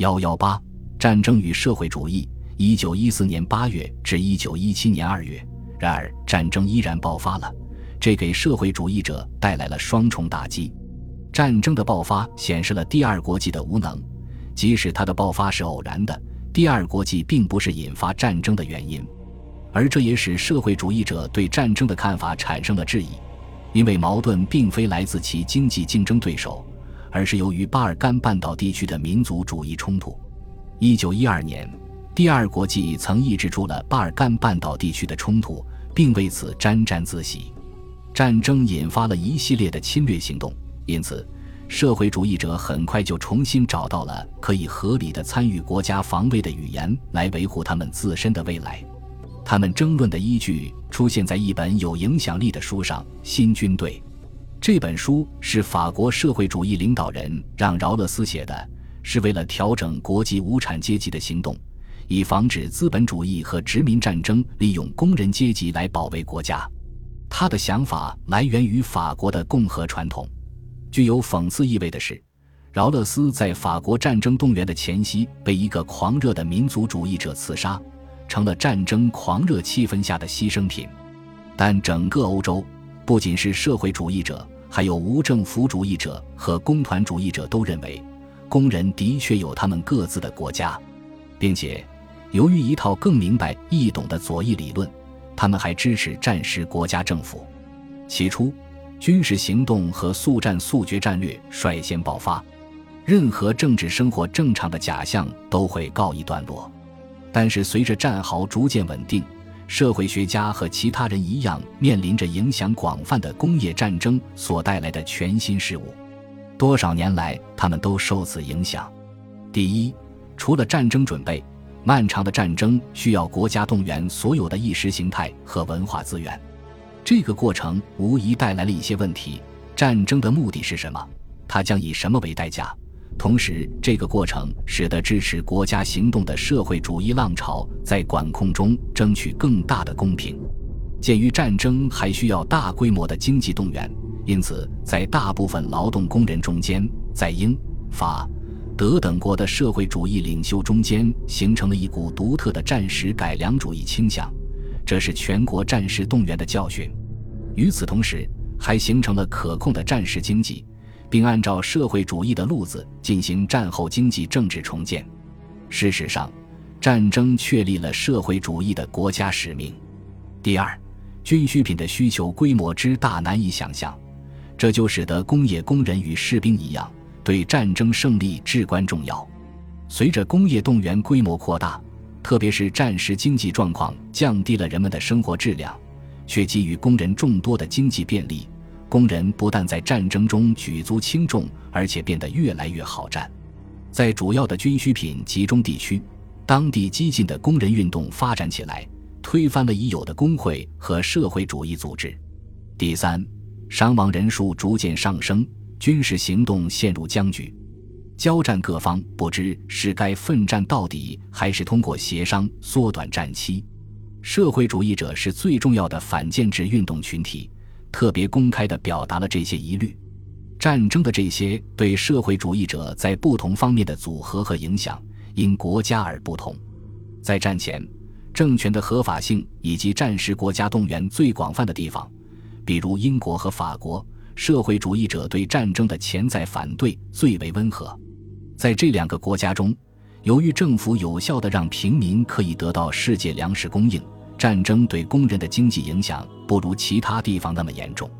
幺幺八战争与社会主义，一九一四年八月至一九一七年二月。然而，战争依然爆发了，这给社会主义者带来了双重打击。战争的爆发显示了第二国际的无能，即使它的爆发是偶然的，第二国际并不是引发战争的原因。而这也使社会主义者对战争的看法产生了质疑，因为矛盾并非来自其经济竞争对手。而是由于巴尔干半岛地区的民族主义冲突。一九一二年，第二国际曾抑制住了巴尔干半岛地区的冲突，并为此沾沾自喜。战争引发了一系列的侵略行动，因此，社会主义者很快就重新找到了可以合理的参与国家防卫的语言，来维护他们自身的未来。他们争论的依据出现在一本有影响力的书上《新军队》。这本书是法国社会主义领导人让·饶勒斯写的，是为了调整国际无产阶级的行动，以防止资本主义和殖民战争利用工人阶级来保卫国家。他的想法来源于法国的共和传统。具有讽刺意味的是，饶勒斯在法国战争动员的前夕被一个狂热的民族主义者刺杀，成了战争狂热气氛下的牺牲品。但整个欧洲。不仅是社会主义者，还有无政府主义者和工团主义者都认为，工人的确有他们各自的国家，并且，由于一套更明白易懂的左翼理论，他们还支持战时国家政府。起初，军事行动和速战速决战略率先爆发，任何政治生活正常的假象都会告一段落。但是，随着战壕逐渐稳定。社会学家和其他人一样，面临着影响广泛的工业战争所带来的全新事物。多少年来，他们都受此影响。第一，除了战争准备，漫长的战争需要国家动员所有的意识形态和文化资源。这个过程无疑带来了一些问题。战争的目的是什么？它将以什么为代价？同时，这个过程使得支持国家行动的社会主义浪潮在管控中争取更大的公平。鉴于战争还需要大规模的经济动员，因此在大部分劳动工人中间，在英、法、德等国的社会主义领袖中间，形成了一股独特的战时改良主义倾向。这是全国战时动员的教训。与此同时，还形成了可控的战时经济。并按照社会主义的路子进行战后经济政治重建。事实上，战争确立了社会主义的国家使命。第二，军需品的需求规模之大难以想象，这就使得工业工人与士兵一样，对战争胜利至关重要。随着工业动员规模扩大，特别是战时经济状况降低了人们的生活质量，却给予工人众多的经济便利。工人不但在战争中举足轻重，而且变得越来越好战。在主要的军需品集中地区，当地激进的工人运动发展起来，推翻了已有的工会和社会主义组织。第三，伤亡人数逐渐上升，军事行动陷入僵局，交战各方不知是该奋战到底，还是通过协商缩短战期。社会主义者是最重要的反建制运动群体。特别公开地表达了这些疑虑，战争的这些对社会主义者在不同方面的组合和影响，因国家而不同。在战前，政权的合法性以及战时国家动员最广泛的地方，比如英国和法国，社会主义者对战争的潜在反对最为温和。在这两个国家中，由于政府有效地让平民可以得到世界粮食供应。战争对工人的经济影响不如其他地方那么严重。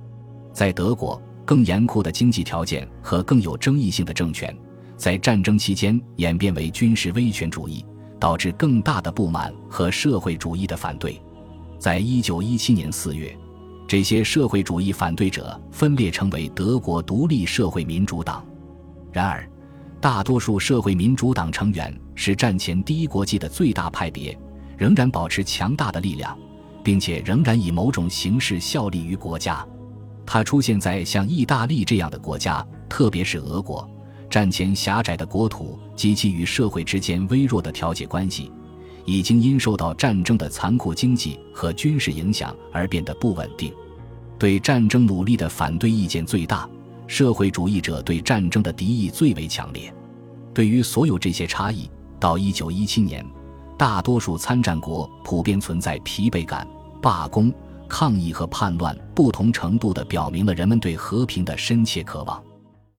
在德国，更严酷的经济条件和更有争议性的政权，在战争期间演变为军事威权主义，导致更大的不满和社会主义的反对。在一九一七年四月，这些社会主义反对者分裂成为德国独立社会民主党。然而，大多数社会民主党成员是战前第一国际的最大派别。仍然保持强大的力量，并且仍然以某种形式效力于国家。它出现在像意大利这样的国家，特别是俄国。战前狭窄的国土及其与社会之间微弱的调解关系，已经因受到战争的残酷经济和军事影响而变得不稳定。对战争努力的反对意见最大，社会主义者对战争的敌意最为强烈。对于所有这些差异，到一九一七年，大多数参战国普遍存在疲惫感，罢工、抗议和叛乱不同程度地表明了人们对和平的深切渴望。